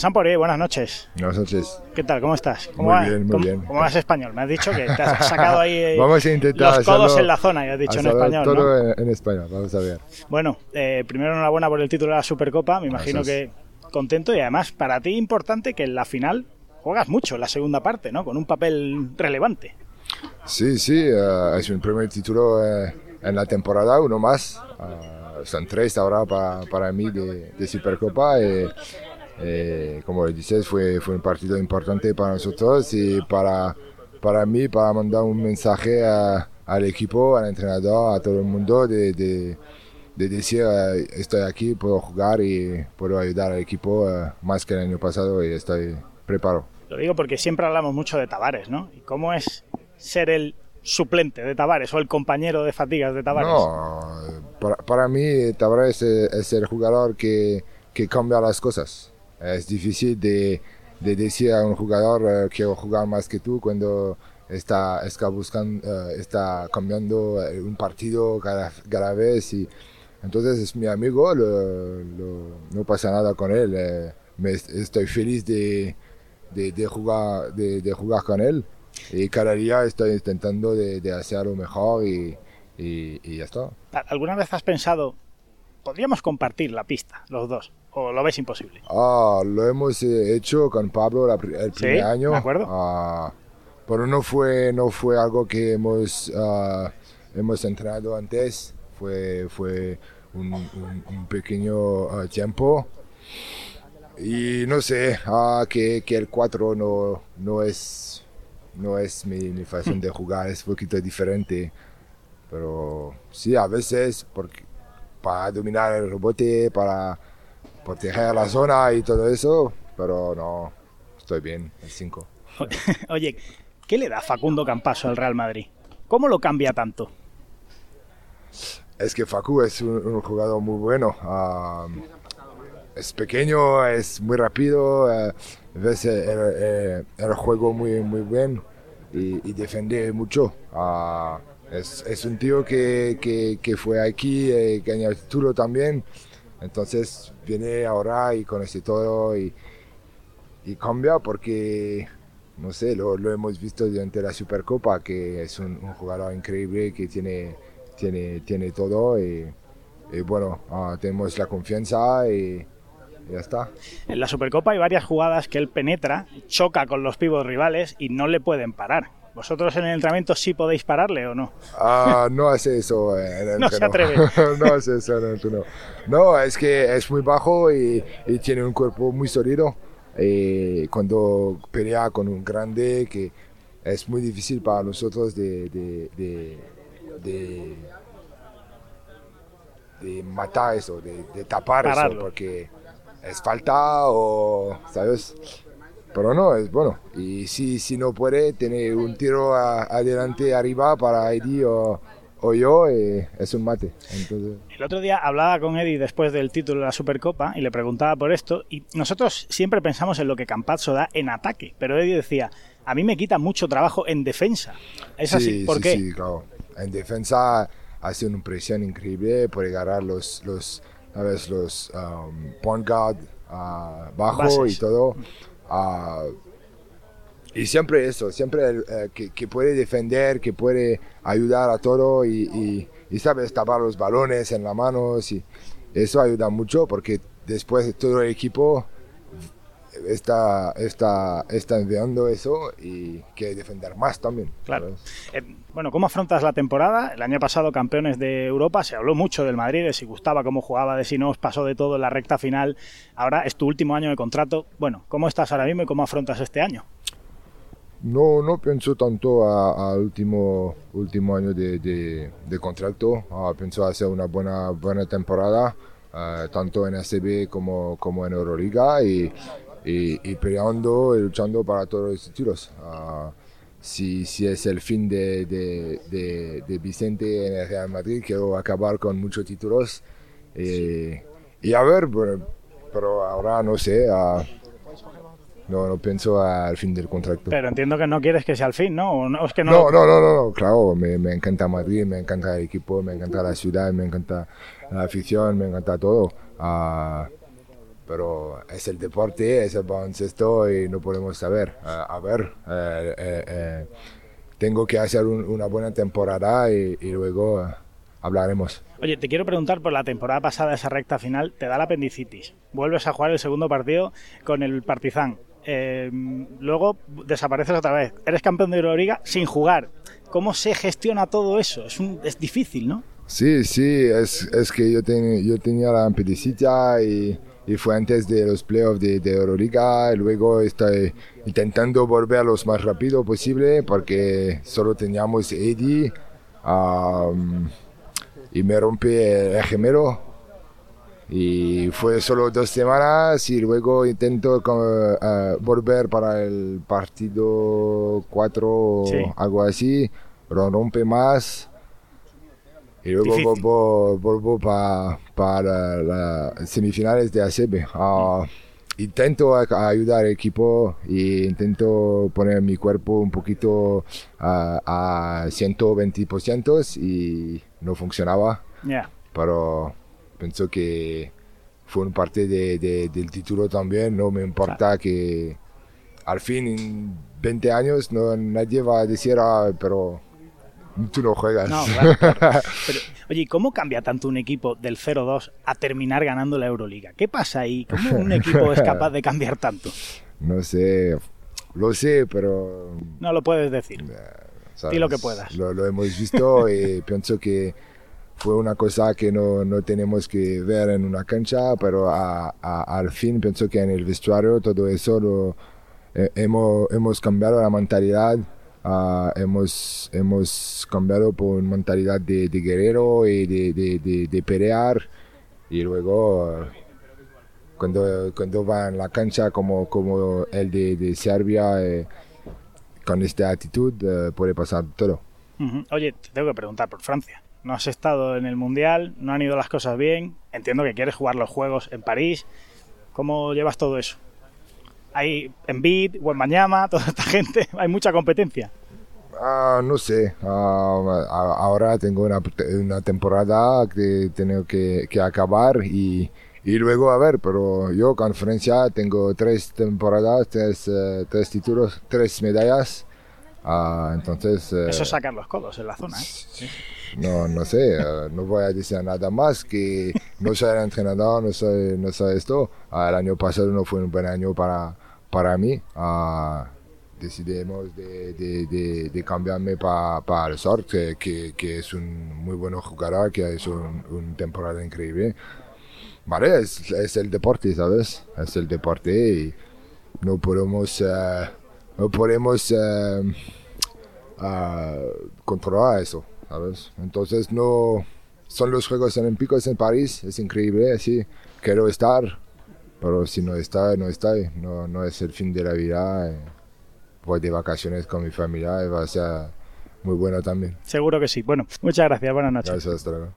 Juan Poirier, buenas noches. Buenas noches. ¿Qué tal? ¿Cómo estás? ¿Cómo muy va? bien, muy ¿Cómo, bien. ¿Cómo vas español? Me has dicho que te has sacado ahí eh, Vamos a intentar los codos hacerlo- en la zona, ya has dicho en español. ¿no? Todo en, en español, vamos a ver. Bueno, eh, primero enhorabuena por el título de la Supercopa, me imagino Gracias. que contento y además para ti importante que en la final juegas mucho, en la segunda parte, ¿no? Con un papel relevante. Sí, sí, eh, es mi primer título eh, en la temporada, uno más. Eh, son tres ahora para, para mí de, de Supercopa. Y, eh, como dices, fue, fue un partido importante para nosotros y para, para mí, para mandar un mensaje a- al equipo, al entrenador, a todo el mundo de, de, de decir, eh, estoy aquí, puedo jugar y puedo ayudar al equipo eh, más que el año pasado y estoy preparado. Lo digo porque siempre hablamos mucho de Tavares, ¿no? ¿Y cómo es ser el suplente de Tavares o el compañero de fatigas de Tavares? No, para, para mí Tavares es, es el jugador que, que cambia las cosas. Es difícil de, de decir a un jugador eh, quiero jugar más que tú cuando está, está, buscando, eh, está cambiando eh, un partido cada, cada vez. Y, entonces es mi amigo, lo- lo- no pasa nada con él. me- estoy feliz de, de, jugar, de, jugar con él. Y cada día estoy intentando de, de hacerlo mejor y, y, y ya está. ¿Alguna vez has pensado, podríamos compartir la pista, los dos? ¿O lo ves imposible? Ah, lo hemos eh, hecho con Pablo la el Sí, primer año. de acuerdo. Ah, pero no fue, no fue algo que hemos, ah, hemos entrenado antes. Fue, fue un, un- un pequeño ah, tiempo. Y no sé, ah, que, que el 4 no, no es, no es mi, mi fashion de jugar, es un poquito diferente. Pero sí, a veces, porque, para dominar el rebote, para proteger la zona y todo eso, pero no, estoy bien, el 5. Oye, ¿qué le da Facundo Campaso al Real Madrid? ¿Cómo lo cambia tanto? Es que Facu es un, un jugador muy bueno. ah, es pequeño, es muy rápido, eh, ves el, el- el juego muy, muy bien y, y defiende mucho. Ah, es, es un tío que, que, que fue aquí, eh, ganó el título también. Entonces viene ahora y conoce todo y, y cambia porque, no sé, lo, lo hemos visto durante la Supercopa, que es un, un jugador increíble que tiene, tiene, tiene todo y, y bueno, ah, tenemos la confianza y, y ya está. En la Supercopa hay varias jugadas que él penetra, choca con los pibos rivales y no le pueden parar. ¿Vosotros en el entrenamiento sí podéis pararle o no? Ah, no hace eso en el No se atreve. no hace eso en el entreno. No, es que es muy bajo y, y tiene un cuerpo muy sólido. Y cuando pelea con un grande, que es muy difícil para nosotros de, de, de, de- de matar eso, de, de tapar Pararlo. eso, porque es falta o, ¿sabes? Pero no, es bueno. Y si, si no puede, tener un tiro a- adelante, arriba para Eddie o, o yo, eh, es un mate. Entonces, El otro día hablaba con Eddie después del título de la Supercopa y le preguntaba por esto y nosotros siempre pensamos en lo que Campazzo da en ataque, pero Eddie decía, a mí me quita mucho trabajo en defensa. ¿Es así? sí, ¿Por sí, qué? sí, claro. En defensa hace una presión increíble, puede agarrar los, los, ¿sabes? los um, point guard ah, bajo Bases. y todo. Ah, y siempre eso, siempre eh, que, que puede defender, que puede ayudar a todo y, y, sabes tapar los balones en las manos y eso ayuda mucho porque después todo el equipo está, está, está enviando eso y quiere defender más también. Claro. Eh, bueno, ¿cómo afrontas la temporada? El año pasado campeones de Europa, se habló mucho del Madrid, de si gustaba cómo jugaba, de si no os pasó de todo en la recta final. Ahora es tu último año de contrato. Bueno, ¿cómo estás ahora mismo y cómo afrontas este año? No, no pienso tanto a- al último, último año de, de, de contrato. Ah, pienso hacer una buena, buena temporada, ah, tanto en ACB como, como en Euroliga y, y, y peleando y luchando para todos los títulos. Ah, si, si es el fin de, de, de, de Vicente en el Real Madrid, quiero acabar con muchos títulos. Eh, y a ver, pero, pero ahora no sé. ah, no, no pienso al fin del contrato. Pero entiendo que no quieres que sea el fin, ¿no? ¿O no es que no, No, no, no, no, no, claro, me, me encanta Madrid, me encanta el equipo, me encanta la ciudad, me encanta la afición, me encanta todo. Ah, pero es el deporte, es el baloncesto y no podemos saber. a ver, tengo que hacer una buena temporada y, luego hablaremos. Oye, te quiero preguntar por la temporada pasada, esa recta final, te da la apendicitis. Vuelves a jugar el segundo partido con el Partizan. Eh, luego desapareces otra vez. Eres campeón de Euroliga sin jugar. ¿Cómo se gestiona todo eso? Es, un, es difícil, ¿no? Sí, sí, es, es que yo, yo tenía la apendicitis y, y, fue antes de los playoffs de, de Euroliga. Luego estoy intentando volver lo más rápido posible porque solo teníamos Eddie y me rompí el gemelo. Y fue solo dos semanas y luego intento uh, volver para el partido 4 o algo así, lo rompe más y luego vuelvo, para las semifinales de ACB. Uh, intento ayudar al equipo e intento poner mi cuerpo un poquito a 120% y no funcionaba. Pero pienso que fue un parte del título también. No me importa que al fin en 20 años no, nadie va a decir, ah, pero tú no juegas. No, oye, ¿cómo cambia tanto un equipo del 0-2 a terminar ganando la Euroliga? ¿Qué pasa ahí? ¿Cómo un equipo es capaz de cambiar tanto? No sé, lo sé, pero... No lo puedes decir. Di lo que puedas. Lo, hemos visto y pienso que fue una cosa que no, no, tenemos que ver en una cancha, pero al fin pienso que en el vestuario todo eso lo, eh, hemos, hemos cambiado la mentalidad Ah, hemos, hemos cambiado por mentalidad de, guerrero y de, de, de, pelear y luego cuando, cuando va en la cancha como, como el de, Serbia eh, con esta actitud eh, puede pasar todo. Oye, te tengo que preguntar por Francia. No has estado en el Mundial, no han ido las cosas bien. Entiendo que quieres jugar los Juegos en París. ¿Cómo llevas todo eso? Hay en Bid, Mañana, toda esta gente, hay mucha competencia. Ah, no sé, ah, ahora tengo una, una, temporada que tengo que, que acabar y, y, luego a ver, pero yo con Francia tengo tres temporadas, tres, eh, tres títulos, tres medallas. Ah, entonces... Eh, Eso es sacar los codos en la zona. ¿eh? No, no sé, no voy a decir nada más que no soy el entrenador, no soy, no soy esto. el año pasado no fue un buen año para, para mí. decidimos de, cambiarme para el Sort, que, es un muy buen jugador, que ha hecho una un temporada increíble. Vale, es, es, el deporte, ¿sabes? Es el deporte y no podemos, eh, no podemos uh, controlar eso, ¿sabes? Entonces no... Son los Juegos Olímpicos en París, es increíble, sí, quiero estar, pero si no está, no está, no, no es el fin de la vida. Eh voy de vacaciones con mi familia y va a ser muy bueno también. Seguro que sí. Bueno, muchas gracias. Buenas noches. Gracias, hasta luego.